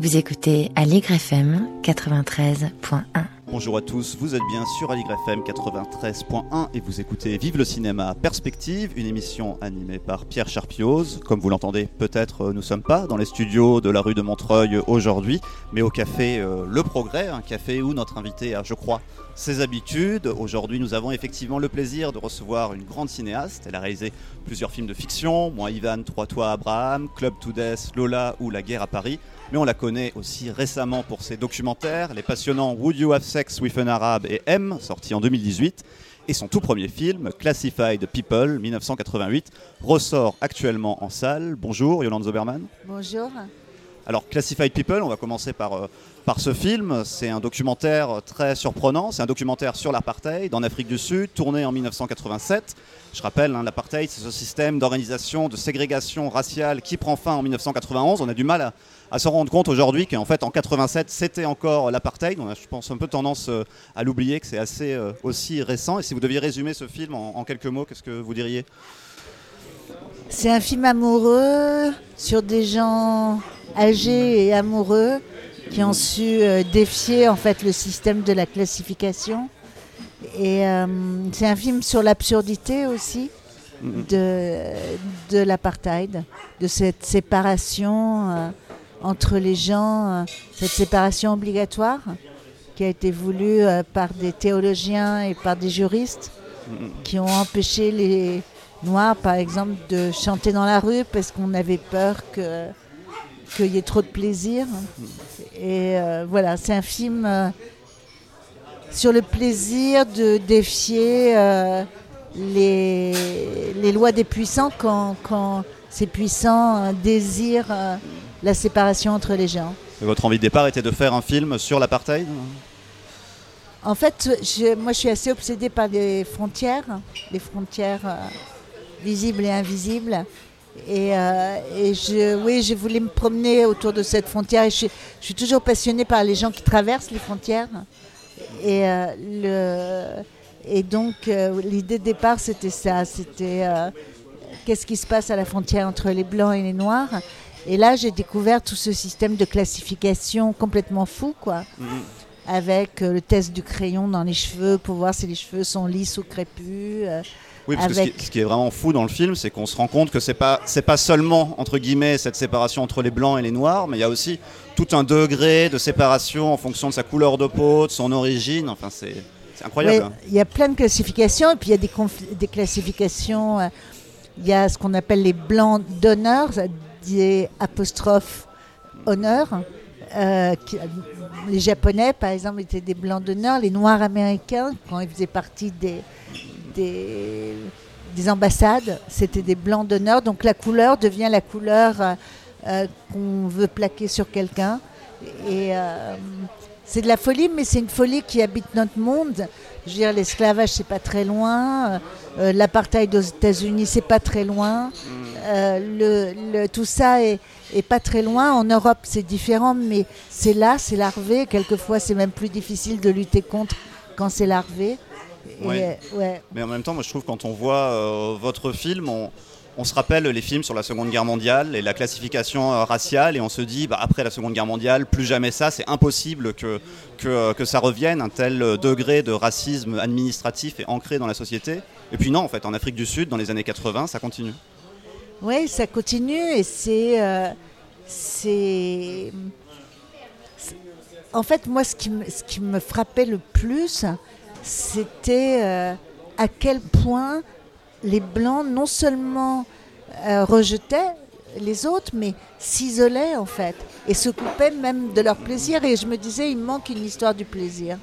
Vous écoutez Aligre FM 93.1. Bonjour à tous, vous êtes bien sur Aligre FM 93.1 et vous écoutez Vive le cinéma Perspective, une émission animée par Pierre Charpioz. Comme vous l'entendez, peut-être euh, nous sommes pas dans les studios de la rue de Montreuil aujourd'hui, mais au café euh, Le Progrès, un café où notre invité a, je crois, ses habitudes. Aujourd'hui, nous avons effectivement le plaisir de recevoir une grande cinéaste. Elle a réalisé plusieurs films de fiction, Moi Ivan, Trois Toits Abraham, Club to Death, Lola ou La guerre à Paris. Mais on la connaît aussi récemment pour ses documentaires, les passionnants Would You Have Sex with an Arab et M, sorti en 2018. Et son tout premier film, Classified People, 1988, ressort actuellement en salle. Bonjour, Yolande Zoberman. Bonjour. Alors, Classified People, on va commencer par, euh, par ce film. C'est un documentaire très surprenant. C'est un documentaire sur l'apartheid en Afrique du Sud, tourné en 1987. Je rappelle, hein, l'apartheid, c'est ce système d'organisation, de ségrégation raciale qui prend fin en 1991. On a du mal à, à se rendre compte aujourd'hui qu'en fait, en 87, c'était encore l'apartheid. On a, je pense, un peu tendance euh, à l'oublier, que c'est assez euh, aussi récent. Et si vous deviez résumer ce film en quelques mots, qu'est-ce que vous diriez? C'est un film amoureux sur des gens âgés et amoureux qui ont su euh, défier en fait le système de la classification. Et euh, c'est un film sur l'absurdité aussi de, de l'apartheid, de cette séparation euh, entre les gens, cette séparation obligatoire qui a été voulue par des théologiens et par des juristes qui ont empêché les Noirs, par exemple, de chanter dans la rue parce qu'on avait peur que qu'il y ait trop de plaisir. Et euh, voilà, c'est un film euh, sur le plaisir de défier euh, les, les lois des puissants quand, quand ces puissants désirent la séparation entre les gens. Votre envie de départ était de faire un film sur l'apartheid? En fait, je- moi je suis assez obsédée par les frontières, les frontières visibles et invisibles. Et, euh, et je, oui, je voulais me promener autour de cette frontière. Et je, suis- je suis toujours passionnée par les gens qui traversent les frontières. Et, euh, le, et donc, euh, l'idée de départ, c'était ça. C'était euh, qu'est-ce qui se passe à la frontière entre les blancs et les noirs. Et là, j'ai découvert tout ce système de classification complètement fou, quoi avec euh, le test du crayon dans les cheveux pour voir si les cheveux sont lisses ou crépus. Oui, parce que ce qui, ce qui est vraiment fou dans le film, c'est qu'on se rend compte que c'est pas c'est pas seulement entre guillemets cette séparation entre les blancs et les noirs, mais il y a aussi tout un degré de séparation en fonction de sa couleur de peau, de son origine. Enfin, c'est incroyable. hein. Il y a plein de classifications et puis il y a des, classifications. euh, Il y a ce qu'on appelle les blancs d'honneur, des apostrophes honneur. euh, qui- les Japonais, par exemple, étaient des blancs d'honneur. Les Noirs américains, quand ils faisaient partie des, des, des ambassades, c'était des blancs d'honneur. Donc la couleur devient la couleur euh, euh, qu'on veut plaquer sur quelqu'un. Et euh, c'est de la folie, mais c'est une folie qui habite notre monde. Je veux dire, l'esclavage, c'est pas très loin. euh, L'apartheid aux États-Unis, c'est pas très loin. Tout ça est, est pas très loin. En Europe, c'est différent, mais c'est là, c'est larvé. Quelquefois, c'est même plus difficile de lutter contre quand c'est larvé. Et, Ouais. ouais. Mais en même temps, moi, je trouve quand on voit euh, votre film, on, on se rappelle les films sur la Seconde Guerre mondiale et la classification euh, raciale, et on se dit, bah, après la Seconde Guerre mondiale, plus jamais ça, c'est impossible que, que, euh, que ça revienne, un tel degré de racisme administratif est ancré dans la société. Et puis non, en fait, en Afrique du Sud, dans les années 80, ça continue. Oui, ça continue et c'est. euh, En fait, moi, ce qui, me, ce qui me frappait le plus, c'était euh, à quel point les Blancs non seulement euh, rejetaient les autres, mais s'isolaient en fait et se coupaient même de leur plaisir. Et je me disais, il manque une histoire du plaisir.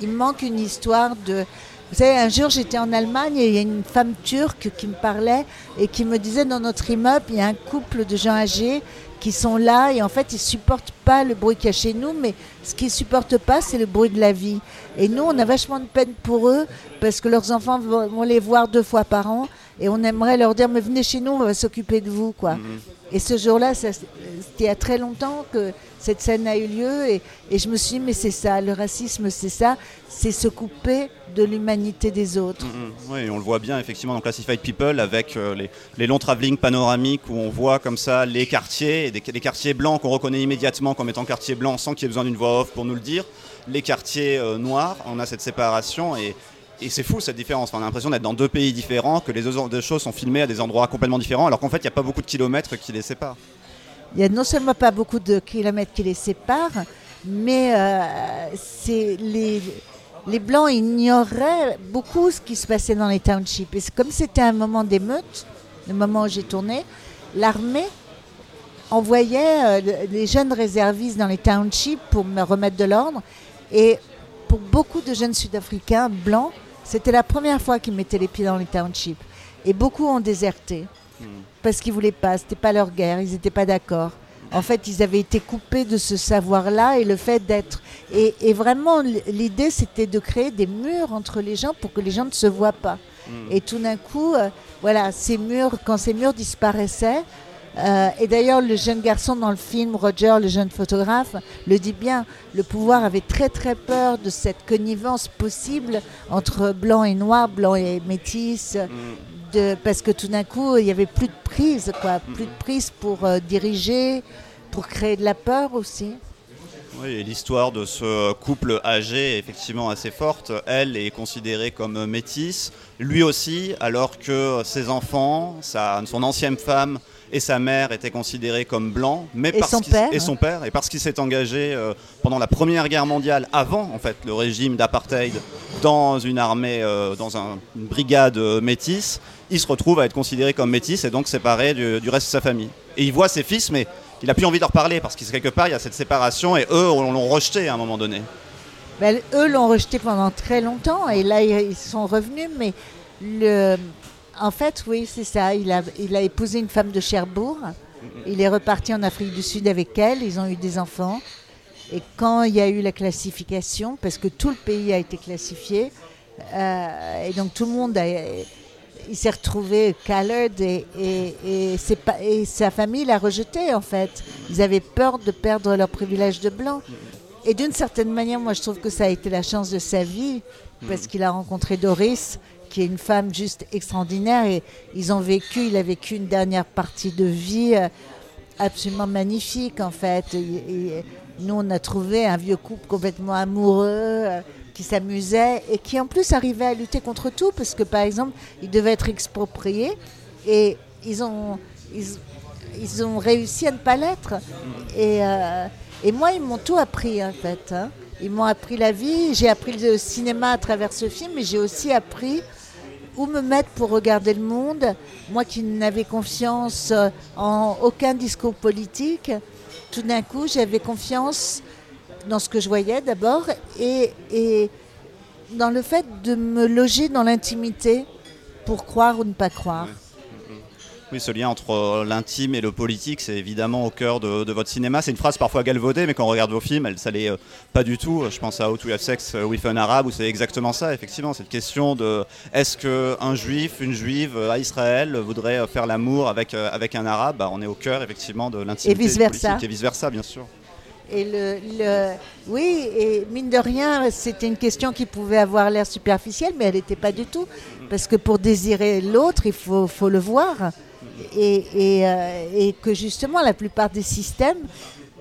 Il me manque une histoire de. Vous savez, un jour j'étais en Allemagne et il y a une femme turque qui me parlait et qui me disait dans notre immeuble, il y a un couple de gens âgés qui sont là et en fait ils supportent pas le bruit qu'il y a chez nous, mais ce qu'ils supportent pas, c'est le bruit de la vie. Et nous, on a vachement de peine pour eux parce que leurs enfants vont les voir deux fois par an et on aimerait leur dire, mais venez chez nous, on va s'occuper de vous, quoi. Et ce jour-là, c'était il y a très longtemps que cette scène a eu lieu et, et je me suis dit, mais c'est ça, le racisme, c'est ça, c'est se couper de l'humanité des autres. Mhm. Oui, on le voit bien effectivement dans Classified People avec euh, les, les longs travelling panoramiques où on voit comme ça les quartiers, des, les quartiers blancs qu'on reconnaît immédiatement comme étant quartiers blancs sans qu'il y ait besoin d'une voix off pour nous le dire. Les quartiers euh, noirs, on a cette séparation et, et c'est fou cette différence. Enfin, on a l'impression d'être dans deux pays différents, que les deux, choses sont filmées à des endroits complètement différents alors qu'en fait il n'y a pas beaucoup de kilomètres qui les séparent. Il y a non seulement pas beaucoup de kilomètres qui les séparent, mais euh, c'est les, les Blancs ignoraient beaucoup ce qui se passait dans les townships. Et comme c'était un moment d'émeute, le moment où j'ai tourné, l'armée envoyait euh, le- les jeunes réservistes dans les townships pour me remettre de l'ordre. Et pour beaucoup de jeunes Sud-Africains blancs, c'était la première fois qu'ils mettaient les pieds dans les townships. Et beaucoup ont déserté parce qu'ils voulaient pas, c'était pas leur guerre, ils n'étaient pas d'accord. En fait, ils avaient été coupés de ce savoir-là et le fait d'être. Et, et vraiment, l'idée, c'était de créer des murs entre les gens pour que les gens ne se voient pas. Et tout d'un coup, euh, voilà, ces murs, quand ces murs disparaissaient, euh, et d'ailleurs, le jeune garçon dans le film, Roger, le jeune photographe, le dit bien, le pouvoir avait très très peur de cette connivence possible entre blanc et noir, blanc et métis, parce que tout d'un coup, il n'y avait plus de prise, quoi, plus de prise pour euh, diriger, pour créer de la peur aussi. Oui, l'histoire de ce couple âgé est effectivement assez forte. Elle est considérée comme métisse, lui aussi, alors que ses enfants, sa, son ancienne femme et sa mère étaient considérés comme blancs, mais Et parce son père. et son père, et parce qu'il s'est engagé euh, pendant la Première Guerre mondiale, avant en fait le régime d'apartheid, dans une armée, euh, dans un- une brigade euh, métisse, il se retrouve à être considéré comme métis et donc séparé du, du reste de sa famille. Et il voit ses fils, mais il n'a plus envie de leur parler parce qu'il quelque part il y a cette séparation et eux on l'ont rejeté à un moment donné. Ben, eux l'ont rejeté pendant très longtemps et là ils sont revenus, mais le, en fait, oui, c'est ça. Il a, il a épousé une femme de Cherbourg. Il est reparti en Afrique du Sud avec elle. Ils ont eu des enfants. Et quand il y a eu la classification, parce que tout le pays a été classifié, euh, et donc tout le monde a, il s'est retrouvé colored et, et, et, c'est pas- et sa famille l'a rejeté en fait. Ils avaient peur de perdre leur privilège de blanc. Et d'une certaine manière, moi je trouve que ça a été la chance de sa vie, parce qu'il a rencontré Doris, qui est une femme juste extraordinaire, et ils ont vécu, il a vécu une dernière partie de vie euh, absolument magnifique en fait. Nous, on a trouvé un vieux couple complètement amoureux, euh, qui s'amusait et qui en plus arrivait à lutter contre tout, parce que par exemple, ils devaient être expropriés, et ils ont, ils, ils ont réussi à ne pas l'être. Et, euh, et moi, ils m'ont tout appris en fait. hein. Ils m'ont appris la vie, j'ai appris le cinéma à travers ce film, mais j'ai aussi appris où me mettre pour regarder le monde. Moi qui n'avais confiance euh, en aucun discours politique, tout d'un coup j'avais confiance dans ce que je voyais d'abord et, et dans le fait de me loger dans l'intimité pour croire ou ne pas croire. Oui, ce lien entre euh, l'intime et le politique, c'est évidemment au cœur de, de votre cinéma. C'est une phrase parfois galvaudée, mais quand on regarde vos films, elle, ça l'est euh, pas du tout. Je pense à How to Have Sex with an Arab, où c'est exactement ça, effectivement. Cette question de est-ce qu'un juif, une juive euh, à Israël voudrait faire l'amour avec, avec un arabe? Bah, On est au cœur, effectivement, de l'intimité. Et vice-versa. politique, Et vice-versa, bien sûr. Et le, le- oui, et mine de rien, c'était une question qui pouvait avoir l'air superficielle, mais elle n'était pas du tout. Parce que pour désirer l'autre, il faut, faut le voir. Et, et, euh, et que justement, la plupart des systèmes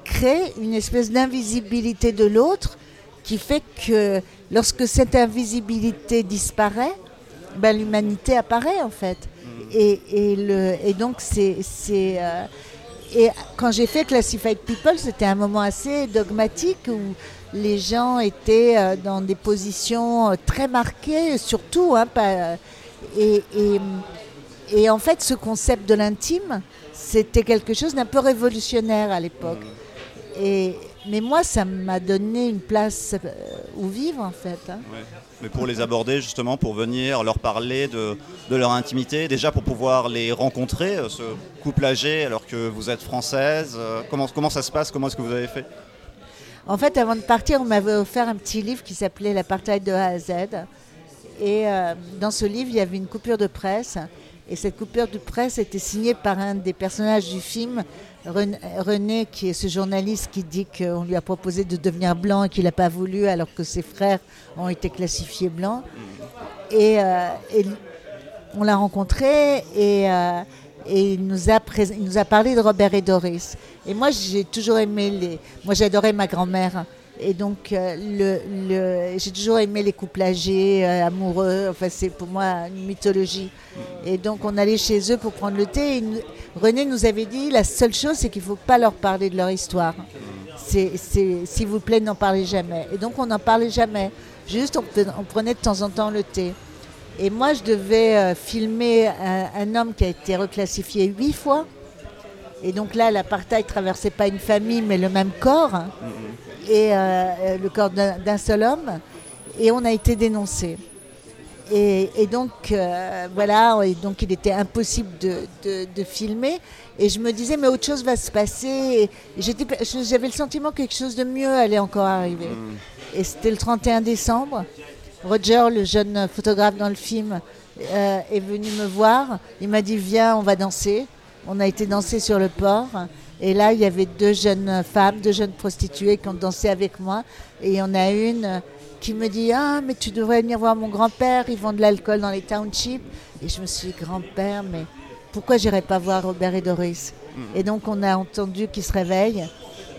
créent une espèce d'invisibilité de l'autre qui fait que lorsque cette invisibilité disparaît, ben, l'humanité apparaît en fait. Et, et, le, et donc, c'est. euh, et quand j'ai fait Classified People, c'était un moment assez dogmatique où les gens étaient euh, dans des positions très marquées, surtout. Hein, pas- et, et, et en fait, ce concept de l'intime, c'était quelque chose d'un peu révolutionnaire à l'époque. Et, mais moi, ça m'a donné une place euh, où vivre, en fait. hein. Mais pour les aborder, justement, pour venir leur parler de, de leur intimité, déjà pour pouvoir les rencontrer, euh, ce couple âgé, alors que vous êtes française, euh, comment, comment ça se passe Comment est-ce que vous avez fait? En fait, avant de partir, on m'avait offert un petit livre qui s'appelait L'apartheid de A à Z. Et euh, dans ce livre, il y avait une coupure de presse Et cette coupure de presse était signée par un des personnages du film, René, qui est ce journaliste qui dit qu'on lui a proposé de devenir blanc et qu'il n'a pas voulu alors que ses frères ont été classifiés blancs. Et, euh, on l'a rencontré et, euh, il, nous a il nous a parlé de Robert et Doris. Et moi, j'ai toujours aimé les. Moi, j'adorais ma grand-mère. Et donc, euh, j'ai toujours aimé les couples âgés, amoureux. Enfin, c'est pour moi une mythologie. Et donc, on allait chez eux pour prendre le thé. René nous avait dit la seule chose, c'est qu'il ne faut pas leur parler de leur histoire. C'est, s'il vous plaît, n'en parlez jamais. Et donc, on n'en parlait jamais. Juste, on, prenait de temps en temps le thé. Et moi, je devais euh, filmer un, homme qui a été reclassifié huit fois. Et donc là, l'apartheid traversait pas une famille, mais le même corps. Et euh, euh, le corps d'un seul homme. Et on a été dénoncé. Et, donc, voilà, et donc il était impossible de, filmer. Et je me disais, mais autre chose va se passer. J'avais le sentiment que quelque chose de mieux allait encore arriver. Mm. Et c'était le 31 décembre. Roger, le jeune photographe dans le film, euh, est venu me voir. Il m'a dit Viens, on va danser. On a été danser sur le port. Et là, il y avait deux jeunes femmes, deux jeunes prostituées qui ont dansé avec moi. Et il y en a une qui me dit Ah, mais tu devrais venir voir mon grand-père, ils vendent de l'alcool dans les townships. Et je me suis dit Grand-père, mais pourquoi j'irais pas voir Robert et Doris? Mm. Et donc, on a entendu qu'ils se réveillent.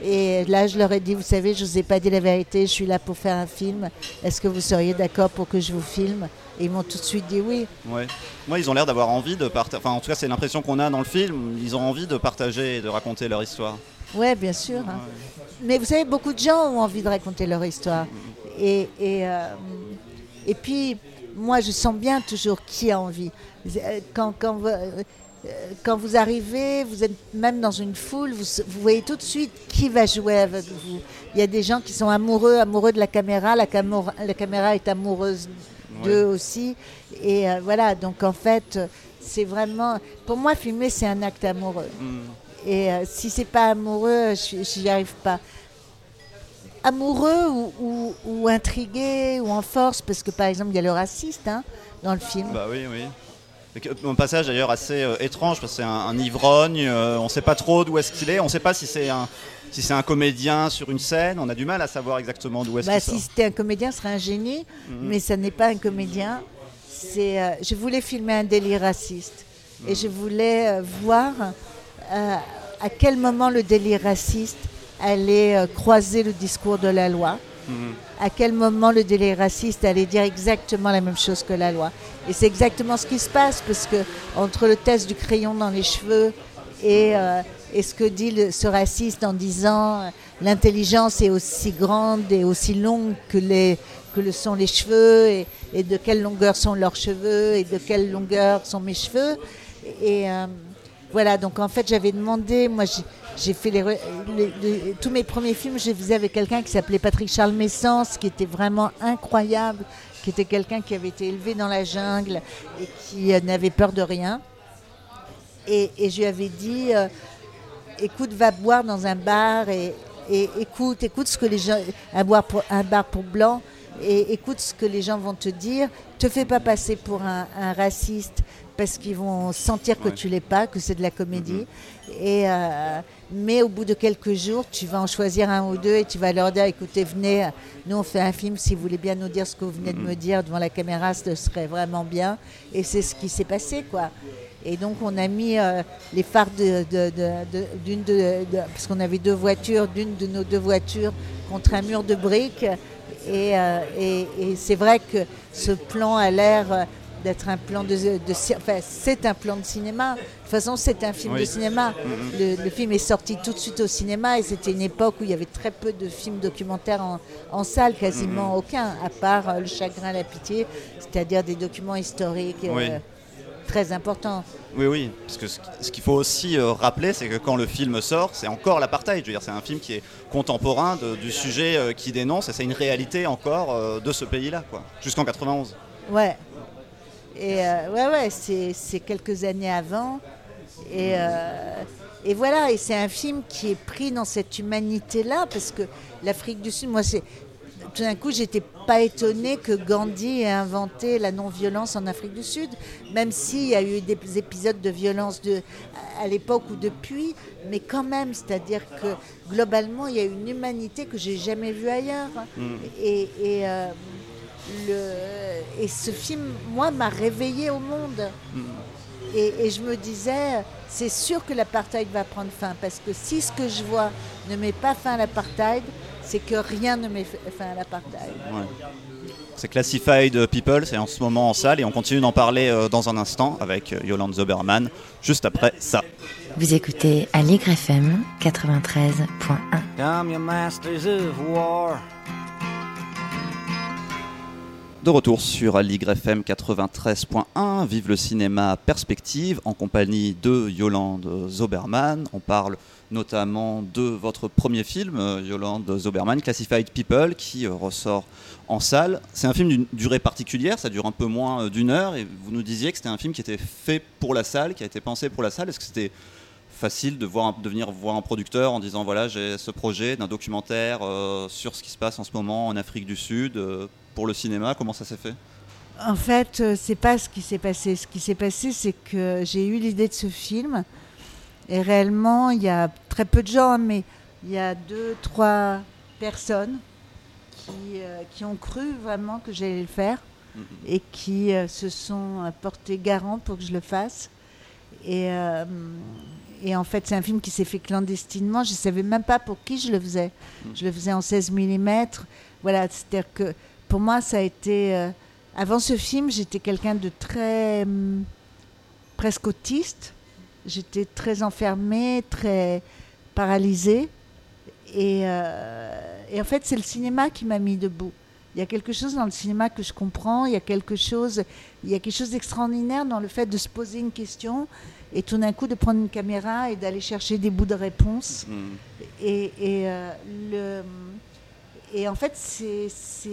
Et là, je leur ai dit, vous savez, je ne vous ai pas dit la vérité, je suis là pour faire un film. Est-ce que vous seriez d'accord pour que je vous filme? Et ils m'ont tout de suite dit oui. Ouais. Moi, ils ont l'air d'avoir envie de partager. Enfin, en tout cas, c'est l'impression qu'on a dans le film. Ils ont envie de partager et de raconter leur histoire. Oui, bien sûr. Hein. Mais vous savez, beaucoup de gens ont envie de raconter leur histoire. Et, et, euh, et puis, moi, je sens bien toujours qui a envie. Quand, quand euh, quand vous arrivez, vous êtes même dans une foule, vous, voyez tout de suite qui va jouer avec vous. Il y a des gens qui sont amoureux, amoureux de la caméra, la, la caméra est amoureuse d'eux aussi. Et euh, voilà, donc en fait, c'est vraiment. Pour moi, filmer, c'est un acte amoureux. Mm. Et euh, si c'est pas amoureux, je n'y arrive pas. Amoureux ou, ou, intrigué ou en force, parce que par exemple, il y a le raciste hein, dans le film. Bah oui, oui. Un passage d'ailleurs assez euh, étrange parce que c'est un, ivrogne, euh, on ne sait pas trop d'où est-ce qu'il est, on ne sait pas si c'est un, si c'est un comédien sur une scène, on a du mal à savoir exactement d'où est-ce bah, qu'il Si c'était un comédien, ce serait un génie, mhm. mais ça n'est pas un comédien. C'est, euh, je voulais filmer un délire raciste et mhm. je voulais voir à quel moment le délire raciste allait croiser le discours de la loi. Mhm à quel moment le délai raciste allait dire exactement la même chose que la loi. Et c'est exactement ce qui se passe, parce que entre le test du crayon dans les cheveux et, euh, ce que dit ce raciste en disant euh, l'intelligence est aussi grande et aussi longue que, les, que le sont les cheveux, et, de quelle longueur sont leurs cheveux, et de quelle longueur sont mes cheveux. Et euh, voilà, donc en fait j'avais demandé, moi j'ai fait les, tous mes premiers films, je les faisais avec quelqu'un qui s'appelait Patrick Charles Messence, qui était vraiment incroyable, qui était quelqu'un qui avait été élevé dans la jungle et qui euh, n'avait peur de rien. Et, je lui avais dit, écoute, va boire dans un bar et, écoute, écoute ce que les gens, un bar pour, un bar pour blancs, et écoute ce que les gens vont te dire. Te fais pas passer pour un, raciste parce qu'ils vont sentir que tu l'es pas, que c'est de la comédie. Et euh, mais au bout de quelques jours, tu vas en choisir un ou deux et tu vas leur dire écoutez, venez, nous on fait un film, si vous voulez bien nous dire ce que vous venez de me dire devant la caméra, ce serait vraiment bien. Et c'est ce qui s'est passé, quoi. Et donc on a mis euh, les phares d'une de, parce qu'on avait deux voitures, d'une de nos deux voitures contre un mur de briques. Et, euh, et c'est vrai que ce plan a l'air d'être un plan de, enfin, c'est un plan de cinéma. De toute façon, c'est un film de cinéma. Mm-hmm. Le, film est sorti tout de suite au cinéma et c'était une époque où il y avait très peu de films documentaires en, salle, quasiment mm-hmm. aucun, à part euh, Le Chagrin, la Pitié, c'est-à-dire des documents historiques. Euh, très importants. Oui, oui, parce que ce qu'il faut aussi euh, rappeler, c'est que quand le film sort, c'est encore l'apartheid. Je veux dire, c'est un film qui est contemporain du sujet qui dénonce, et c'est une réalité encore de ce pays-là, quoi, jusqu'en 91. Ouais, et euh, ouais, ouais, c'est quelques années avant. Et, euh, et voilà, et c'est un film qui est pris dans cette humanité-là, parce que l'Afrique du Sud, moi, c'est tout d'un coup, j'étais pas étonnée que Gandhi ait inventé la non-violence en Afrique du Sud, même s'il y a eu des épisodes de violence de, à l'époque ou depuis, mais quand même, c'est-à-dire que globalement, il y a une humanité que j'ai jamais vue ailleurs. Et, et, euh, le, et ce film, moi, m'a réveillé au monde. Et, et je me disais, c'est sûr que l'apartheid va prendre fin, parce que si ce que je vois ne met pas fin à l'apartheid, c'est que rien ne met fin à l'apartheid. Ouais. C'est Classified People, c'est en ce moment en salle et on continue d'en parler euh, dans un instant avec euh, Yolande Zoberman, juste après ça. Vous écoutez Aligre FM 93.1. De retour sur Aligre FM 93.1, vive le cinéma Perspective en compagnie de Yolande Zoberman. On parle notamment de votre premier film, euh, Yolande Zoberman, Classified People, qui euh, ressort en salle. C'est un film d'une durée particulière, ça dure un peu moins euh, d'une heure, et vous nous disiez que c'était un film qui était fait pour la salle, qui a été pensé pour la salle. Est-ce que c'était facile de, voir, de venir voir un producteur en disant voilà j'ai ce projet d'un documentaire euh, sur ce qui se passe en ce moment en Afrique du Sud euh, pour le cinéma Comment ça s'est fait? En fait, euh, c'est pas ce qui s'est passé. Ce qui s'est passé, c'est que j'ai eu l'idée de ce film. Et réellement, il y a très peu de gens, hein, mais il y a deux, trois personnes qui, euh, qui ont cru vraiment que j'allais le faire et qui se sont portés garant pour que je le fasse. Et, et en fait, c'est un film qui s'est fait clandestinement. Je ne savais même pas pour qui je le faisais. Je le faisais en 16 mm. Voilà, c'est-à-dire que pour moi, ça a été. euh, avant ce film, j'étais quelqu'un de très. hum, presque autiste. J'étais très enfermée, très paralysée. Et, euh, et en fait, c'est le cinéma qui m'a mis debout. Il y a quelque chose dans le cinéma que je comprends. Il y a quelque chose, il y a quelque chose d'extraordinaire dans le fait de se poser une question et tout d'un coup de prendre une caméra et d'aller chercher des bouts de réponse. Et, et, euh, le, et en fait, c'est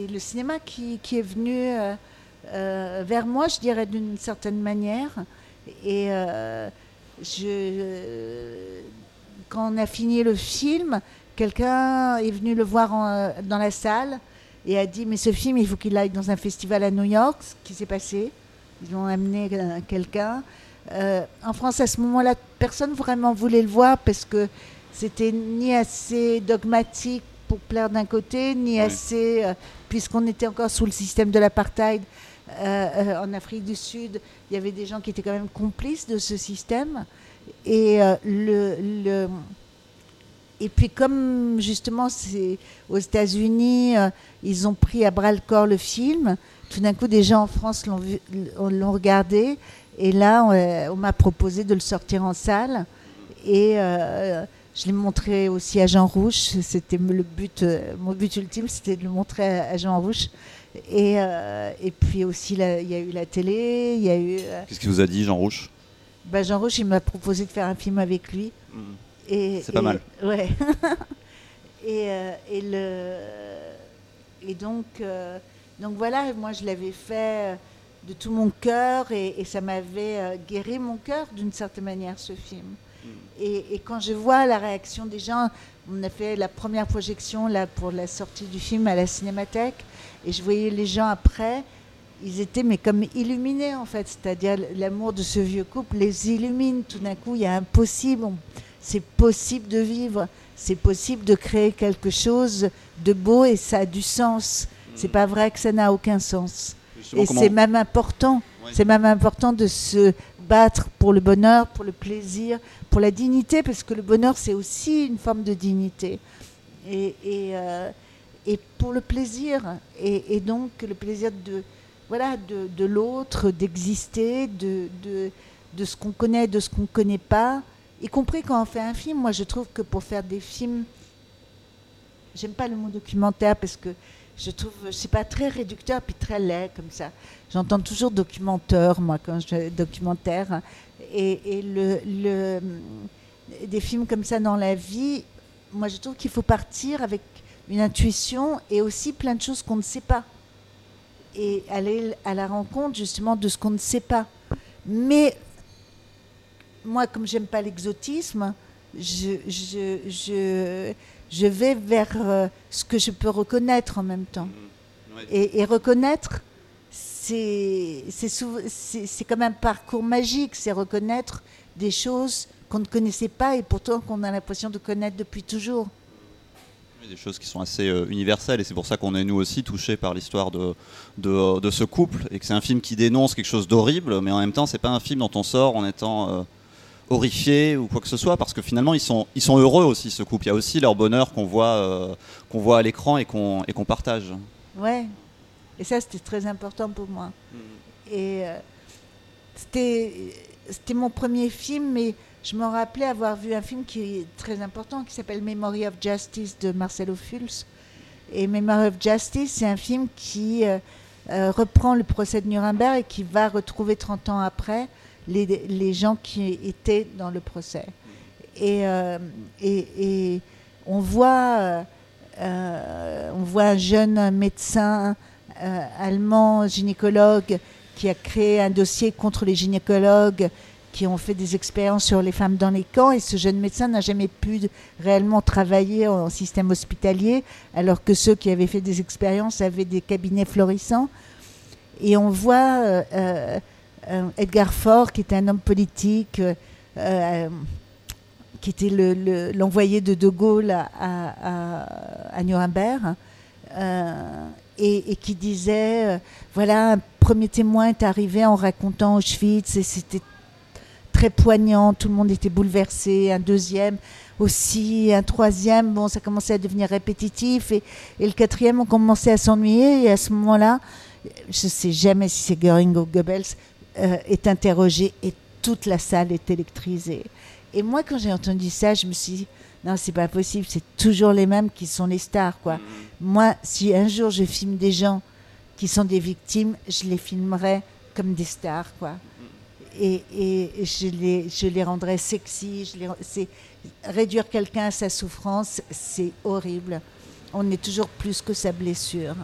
le cinéma qui, qui est venu euh, euh, vers moi, je dirais, d'une certaine manière. Et je, quand on a fini le film, quelqu'un est venu le voir en- dans la salle et a dit Mais ce film, il faut qu'il aille dans un festival à New York, ce qui s'est passé. Ils ont amené quelqu'un. Euh, en France, à ce moment-là, personne vraiment voulait le voir parce que c'était ni assez dogmatique pour plaire d'un côté, ni Oui. assez, euh, puisqu'on était encore sous le système de l'apartheid euh, en Afrique du Sud, il y avait des gens qui étaient quand même complices de ce système. Et le, le- et puis comme justement c'est aux États-Unis, euh, ils ont pris à bras le corps le film. Tout d'un coup, des gens en France l'ont regardé. Et là, on, euh, on m'a proposé de le sortir en salle. Et euh, je l'ai montré aussi à Jean Rouge. C'était le but, euh, mon but ultime, c'était de le montrer à, à Jean Rouge. Et, euh, et puis aussi, il y a eu la télé, il y a eu. Qu'est-ce qu'il vous a dit, Jean Rouge bah, Jean Rouge, il m'a proposé de faire un film avec lui. Et- C'est pas et- mal. Ouais. et, euh, et, le, et donc, euh, donc voilà, moi je l'avais fait de tout mon cœur et, et ça m'avait euh, guéri mon cœur d'une certaine manière ce film. Et, et quand je vois la réaction des gens, on a fait la première projection là pour la sortie du film à la Cinémathèque et je voyais les gens après, ils étaient mais comme illuminés en fait, c'est-à-dire l'amour de ce vieux couple les illumine. Tout d'un coup, il y a un possible, c'est possible de vivre, c'est possible de créer quelque chose de beau et ça a du sens. C'est pas vrai que ça n'a aucun sens. Justement, Et comment- c'est même important. C'est même important de se battre pour le bonheur, pour le plaisir, pour la dignité, parce que le bonheur, c'est aussi une forme de dignité. Et, et, euh, et pour le plaisir. Et, et donc, le plaisir de, voilà, de, de l'autre, d'exister, de, de, de ce qu'on connaît, de ce qu'on ne connaît pas. Y compris quand on fait un film. Moi, je trouve que pour faire des films, j'aime pas le mot documentaire parce que je trouve, je sais pas, très réducteur puis très laid comme ça. J'entends toujours documenteur, moi, quand je documentaire. Et, et le, le, des films comme ça dans la vie, moi, je trouve qu'il faut partir avec une intuition et aussi plein de choses qu'on ne sait pas. Et aller à la rencontre, justement, de ce qu'on ne sait pas. Mais moi, comme j'aime pas l'exotisme, je, je, je vais vers euh, ce que je peux reconnaître en même temps. Ouais. Et, et reconnaître, c'est comme un parcours magique, c'est reconnaître des choses qu'on ne connaissait pas et pourtant qu'on a l'impression de connaître depuis toujours. Des choses qui sont assez euh, universelles et c'est pour ça qu'on est nous aussi touchés par l'histoire de, de, de ce couple et que c'est un film qui dénonce quelque chose d'horrible mais en même temps c'est pas un film dont on sort en étant euh, horrifié ou quoi que ce soit parce que finalement ils sont, ils sont heureux aussi ce couple. Il y a aussi leur bonheur qu'on voit, euh, qu'on voit à l'écran et qu'on qu'on partage. Ouais. Et ça, c'était très important pour moi. Et euh, c'était mon premier film, mais je me rappelais avoir vu un film qui est très important, qui s'appelle Memory of Justice de Marcelo Fulz. Et Memory of Justice, c'est un film qui euh, euh, reprend le procès de Nuremberg et qui va retrouver 30 ans après les, gens qui étaient dans le procès. Et, euh, et, on voit... euh, euh, on voit un jeune médecin allemand, gynécologue, qui a créé un dossier contre les gynécologues qui ont fait des expériences sur les femmes dans les camps. Et ce jeune médecin n'a jamais pu réellement travailler en système hospitalier, alors que ceux qui avaient fait des expériences avaient des cabinets florissants. Et on voit Edgar Faure, qui était un homme politique, euh, euh, qui était le- le- l'envoyé de De Gaulle à, à- Nuremberg, euh, et, qui disait, euh, voilà, un premier témoin est arrivé en racontant Auschwitz, et c'était très poignant, tout le monde était bouleversé, un deuxième aussi, un troisième, bon, ça commençait à devenir répétitif, et, et le quatrième, on commençait à s'ennuyer, et à ce moment-là, je ne sais jamais si c'est Göring ou Goebbels, euh, est interrogé, et toute la salle est électrisée. Et moi, quand j'ai entendu ça, je me suis dit, non, c'est pas possible, c'est toujours les mêmes qui sont les stars, quoi. Moi, si un jour je filme des gens qui sont des victimes, je les filmerai comme des stars, quoi. Et, et je, les, je les rendrai sexy. Je les, c'est, réduire quelqu'un à sa souffrance, c'est horrible. On est toujours plus que sa blessure.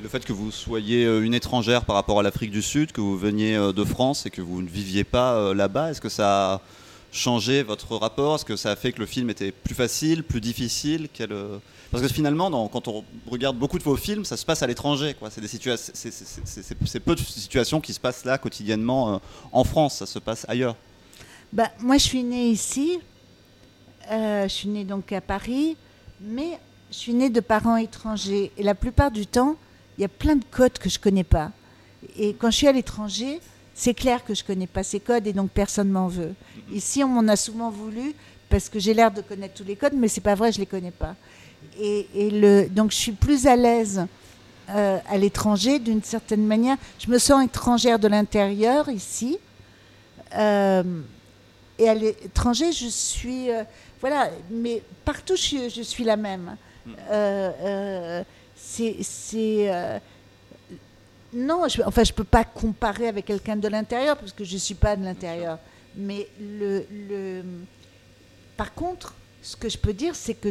Et le fait que vous soyez euh, une étrangère par rapport à l'Afrique du Sud, que vous veniez euh, de France et que vous ne viviez pas euh, là-bas, est-ce que ça a changé votre rapport? Est-ce que ça a fait que le film était plus facile, plus difficile? Parce que finalement, quand on regarde beaucoup de vos films, ça se passe à l'étranger. C'est, peu de situations qui se passent là quotidiennement en France, ça se passe ailleurs. Bah, moi, je suis née ici. Je suis née donc à Paris. Mais je suis née de parents étrangers. Et la plupart du temps, il y a plein de codes que je ne connais pas. Et quand je suis à l'étranger, c'est clair que je ne connais pas ces codes et donc personne m'en veut. Ici, on m'en a souvent voulu parce que j'ai l'air de connaître tous les codes, mais c'est pas vrai, je les connais pas. Et, et le, donc, je suis plus à l'aise euh, à l'étranger d'une certaine manière. Je me sens étrangère de l'intérieur ici. Euh, et à l'étranger, je suis. euh, voilà, mais partout, je, suis- je suis la même. Euh, euh, c'est. euh, non, je, enfin, je ne peux pas comparer avec quelqu'un de l'intérieur parce que je ne suis pas de l'intérieur. Mais le, le, par contre, ce que je peux dire, c'est que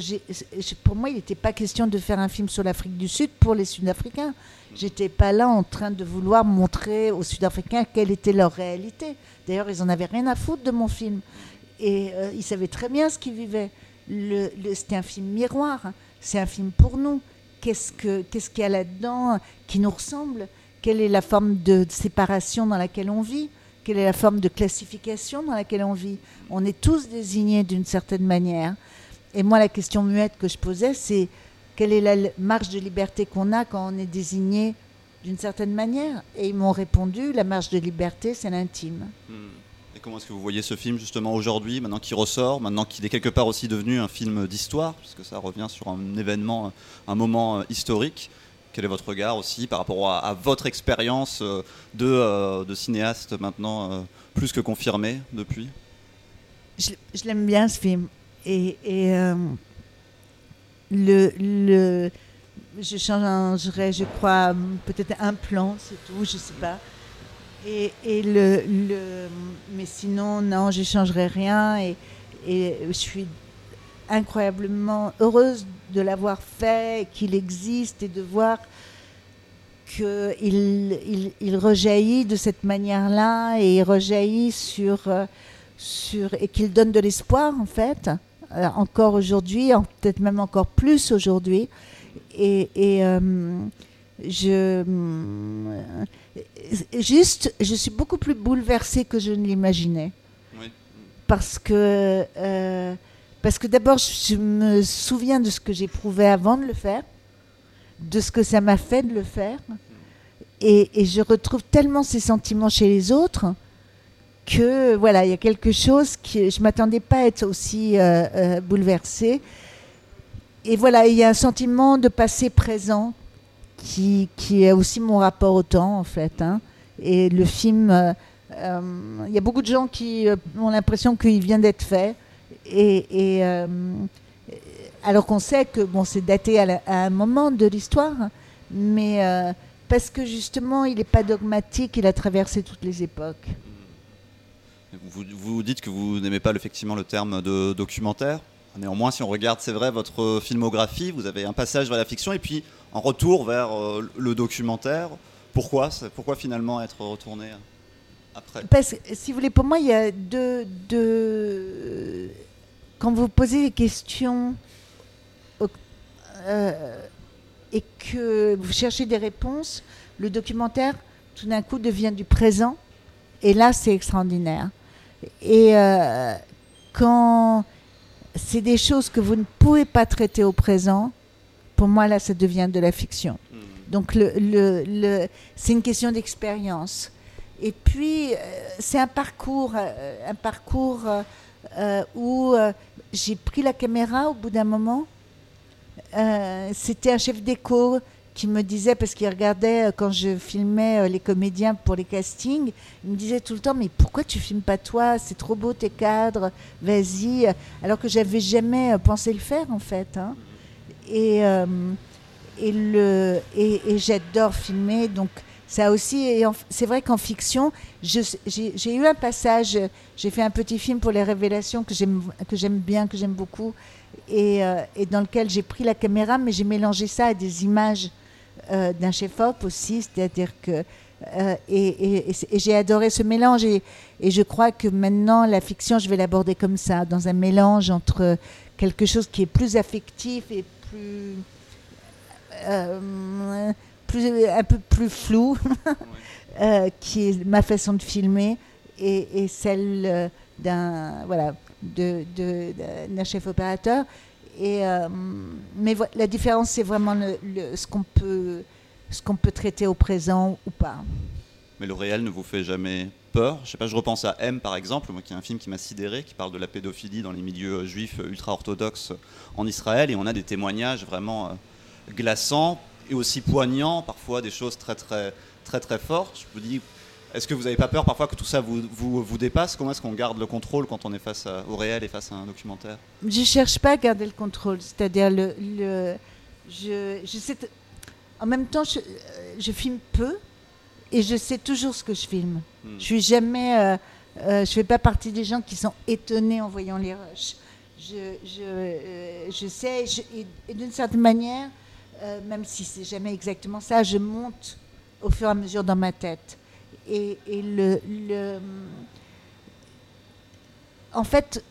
pour moi, il n'était pas question de faire un film sur l'Afrique du Sud pour les Sud-Africains. J'étais pas là en train de vouloir montrer aux Sud-Africains quelle était leur réalité. D'ailleurs, ils en avaient rien à foutre de mon film. Et euh, ils savaient très bien ce qu'ils vivaient. Le- c'était un film miroir. hein. C'est un film pour nous. Qu'est-ce, que, qu'est-ce qu'il y a là-dedans qui nous ressemble? Quelle est la forme de séparation dans laquelle on vit? Quelle est la forme de classification dans laquelle on vit? On est tous désignés d'une certaine manière. Et moi, la question muette que je posais, c'est quelle est la marge de liberté qu'on a quand on est désigné d'une certaine manière? Et ils m'ont répondu, la marge de liberté, c'est l'intime. Comment est-ce que vous voyez ce film justement aujourd'hui, maintenant qu'il ressort, maintenant qu'il est quelque part aussi devenu un film d'histoire, puisque ça revient sur un événement, un moment historique? Quel est votre regard aussi par rapport à, votre expérience euh, de, euh, de cinéaste maintenant euh, plus que confirmée depuis? Je, l'aime bien ce film. Et, le, je changerais, je crois, peut-être un plan, c'est tout, je sais pas. Et, le, mais sinon, non, je changerais rien. Et, je suis incroyablement heureuse de l'avoir fait, qu'il existe et de voir qu'il il, il rejaillit de cette manière-là et il rejaillit sur, euh, sur et qu'il donne de l'espoir en fait euh, encore aujourd'hui, peut-être même encore plus aujourd'hui. Et, et, euh, je. euh, Juste, je suis beaucoup plus bouleversée que je ne l'imaginais. Oui. Parce que, euh, parce que d'abord, je me souviens de ce que j'éprouvais avant de le faire, de ce que ça m'a fait de le faire. Et, et je retrouve tellement ces sentiments chez les autres que voilà, il y a quelque chose qui je m'attendais pas à être aussi euh, euh, bouleversée. Et voilà, il y a un sentiment de passé présent qui, qui est aussi mon rapport au temps en fait. hein. Et le film, euh, euh, il y a beaucoup de gens qui euh, ont l'impression qu'il vient d'être fait. Et, alors qu'on sait que bon, c'est daté à, un moment de l'histoire, mais parce que justement, il n'est pas dogmatique, il a traversé toutes les époques. Vous, vous dites que vous n'aimez pas effectivement le terme de documentaire. Néanmoins, si on regarde, c'est vrai, votre filmographie, vous avez un passage vers la fiction et puis un retour vers euh, le documentaire. Pourquoi Pourquoi finalement être retourné après? Parce que, si vous voulez, pour moi, il y a deux. Quand vous posez des questions euh, et que vous cherchez des réponses, le documentaire, tout d'un coup, devient du présent. Et là, c'est extraordinaire. Et euh, quand c'est des choses que vous ne pouvez pas traiter au présent, pour moi, là, ça devient de la fiction. Donc, le, le- le- c'est une question d'expérience. Et puis, euh, c'est un parcours, euh, un parcours euh, où euh, j'ai pris la caméra au bout d'un moment. Euh, C'était un chef d'écho qui me disait, parce qu'il regardait quand je filmais les comédiens pour les castings, il me disait tout le temps, mais pourquoi tu filmes pas toi? C'est trop beau tes cadres, vas-y. Alors que j'avais jamais pensé le faire en fait. hein. Et, euh, et, le, et, et j'adore filmer, donc ça aussi, c'est vrai qu'en fiction, j'ai eu un passage, j'ai fait un petit film pour les révélations que j'aime bien, que j'aime beaucoup, et, euh, et dans lequel j'ai pris la caméra, mais j'ai mélangé ça à des images euh, d'un chef-op aussi, c'est-à-dire que et, et- j'ai adoré ce mélange et je crois que maintenant la fiction, je vais l'aborder comme ça, dans un mélange entre quelque chose qui est plus affectif et plus euh, plus, un peu plus flou, euh, qui est ma façon de filmer, et, et celle euh, d'un voilà, de, de- chef opérateur. Et, euh, mais la différence, c'est vraiment le, le- ce qu'on peut, ce qu'on peut traiter au présent ou pas. Mais le réel ne vous fait jamais peur. Je sais pas, je repense à M par exemple, qui est un film qui m'a sidéré, qui parle de la pédophilie dans les milieux euh, juifs euh, ultra-orthodoxes en Israël, et on a des témoignages vraiment euh, glaçants et aussi poignants, parfois des choses très très très très fortes. Je vous dis, est-ce que vous n'avez pas peur parfois que tout ça vous, vous, vous dépasse? Comment est-ce qu'on garde le contrôle quand on est face au réel et face à un documentaire? Je cherche pas à garder le contrôle, c'est-à-dire le, je, je sais, en même temps, euh, je filme peu et je sais toujours ce que je filme. Hmm. Je suis jamais, euh, euh, je fais pas partie des gens qui sont étonnés en voyant les rushs. Je, je, euh, je sais, je- et, d'une certaine manière, euh, même si c'est jamais exactement ça, je monte au fur et à mesure dans ma tête. Et, et le, le, en fait,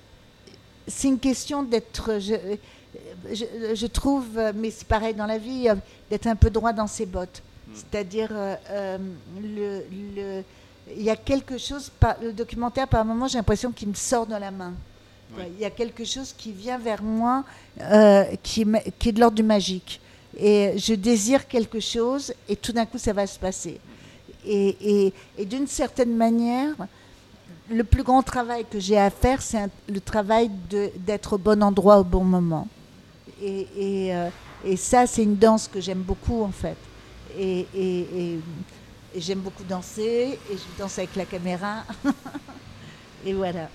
c'est une question d'être, je, je, je trouve, mais c'est pareil dans la vie, d'être un peu droit dans ses bottes. C'est-à-dire, euh, euh, le, le- il y a quelque chose, par, le documentaire, par moment, j'ai l'impression qu'il me sort de la main. Oui. Il y a quelque chose qui vient vers moi, euh, qui, est ma- qui est de l'ordre du magique. Et je désire quelque chose, et tout d'un coup, ça va se passer. Et, et- et d'une certaine manière, le plus grand travail que j'ai à faire, c'est le travail d'être au bon endroit au bon moment. Et, et, euh, et ça, c'est une danse que j'aime beaucoup, en fait. Et, et- et- et j'aime beaucoup danser, et je danse avec la caméra. et voilà.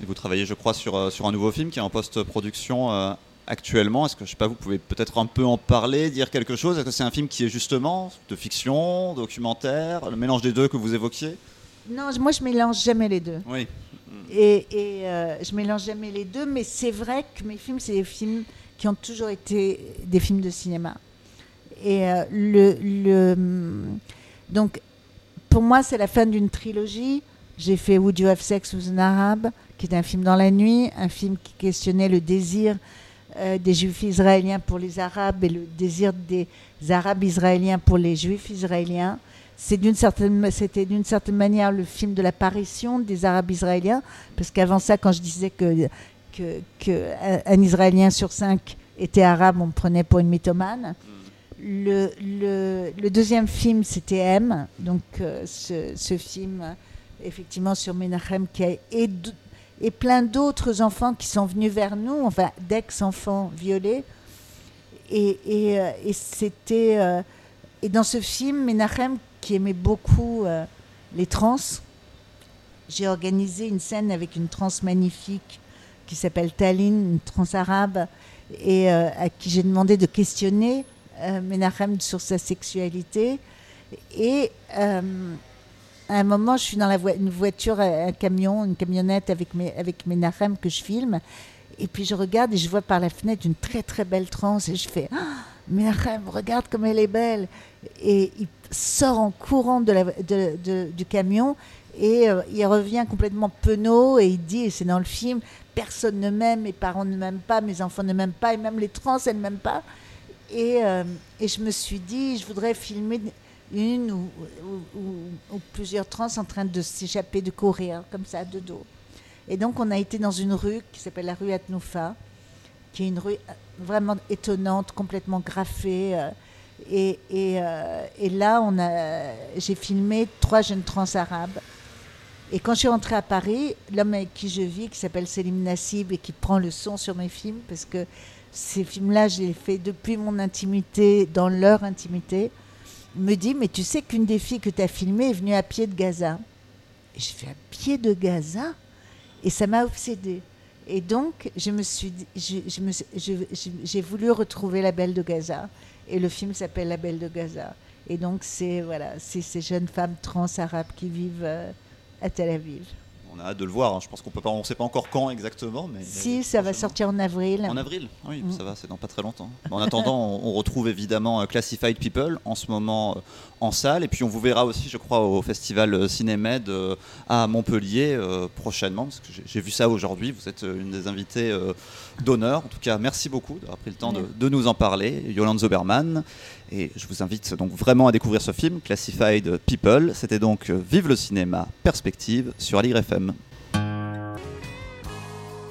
Et vous travaillez, je crois, sur, euh, sur un nouveau film qui est en post-production euh, actuellement. Est-ce que, je sais pas, vous pouvez peut-être un peu en parler, dire quelque chose? Est-ce que c'est un film qui est justement de fiction, documentaire, le mélange des deux que vous évoquiez? Non, moi, je mélange jamais les deux. Oui. Et, et, euh, je mélange jamais les deux, mais c'est vrai que mes films, c'est des films qui ont toujours été des films de cinéma. Et euh, le, le- donc, pour moi, c'est la fin d'une trilogie, J'ai fait Would You Have Sex with an Arab, qui est un film dans la nuit, un film qui questionnait le désir euh, des juifs israéliens pour les arabes et le désir des arabes israéliens pour les juifs israéliens. C'était d'une certaine manière le film de l'apparition des arabes israéliens, parce qu'avant ça, quand je disais que, un Israélien sur cinq était arabe, on me prenait pour une mythomane. Le, deuxième film, c'était M, donc euh, ce, film effectivement sur Menachem qui a, et, plein d'autres enfants qui sont venus vers nous, enfin d'ex-enfants violés. Et, euh, c'était euh, et dans ce film, Menachem qui aimait beaucoup les trans, j'ai organisé une scène avec une trans magnifique qui s'appelle Tallinn, une trans arabe, et à qui j'ai demandé de questionner euh, Menachem sur sa sexualité. Et euh, à un moment, je suis dans la une voiture, un camion, une camionnette avec, mes, avec que je filme. Et puis je regarde et je vois par la fenêtre une très très belle transe et je fais Menachem, regarde comme elle est belle. Et il sort en courant de la, de- du camion et euh, il revient complètement penaud et il dit, et c'est dans le film, personne ne m'aime, mes parents ne m'aiment pas, mes enfants ne m'aiment pas et même les trans, elles ne m'aiment pas. Et, euh, et je me suis dit, je voudrais filmer une ou, plusieurs trans en train de s'échapper de courir, comme ça, de dos. Et donc, on a été dans une rue qui s'appelle la rue Atnoufa, qui est une rue euh, vraiment étonnante, complètement graffée. euh, et, là, j'ai filmé trois jeunes trans arabes. Et quand je suis rentrée à Paris, l'homme avec qui je vis, qui s'appelle Selim Nassib et qui prend le son sur mes films, parce que ces films-là, je les fais depuis mon intimité, dans leur intimité, me dit Mais tu sais qu'une des filles que tu as filmées est venue à pied de Gaza. Et je fais à pied de Gaza? Et ça m'a obsédée. Et donc, je- j'ai voulu retrouver la Belle de Gaza. Et le film s'appelle La Belle de Gaza. Et donc, c'est voilà, c'est ces jeunes femmes trans arabes qui vivent euh, à Tel Aviv. On a hâte de le voir. hein. Je pense qu'on peut pas, on sait pas encore quand exactement, mais Si, ça va sortir en avril. En avril Oui, Mm. ça va, c'est dans pas très longtemps. En attendant, on, on retrouve évidemment euh, Classified People en ce moment euh, en salle. Et puis on vous verra aussi, je crois, au festival euh, Cinémed à Montpellier prochainement. Parce que j'ai- vu ça aujourd'hui. Vous êtes une des invitées d'honneur. En tout cas, merci beaucoup d'avoir pris le temps de, de nous en parler, Yolande Zoberman. Et je vous invite donc vraiment à découvrir ce film, Classified People. C'était donc euh, Vive le cinéma, perspective sur Aligre.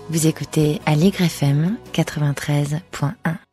Vous écoutez Aligre FM 93.1.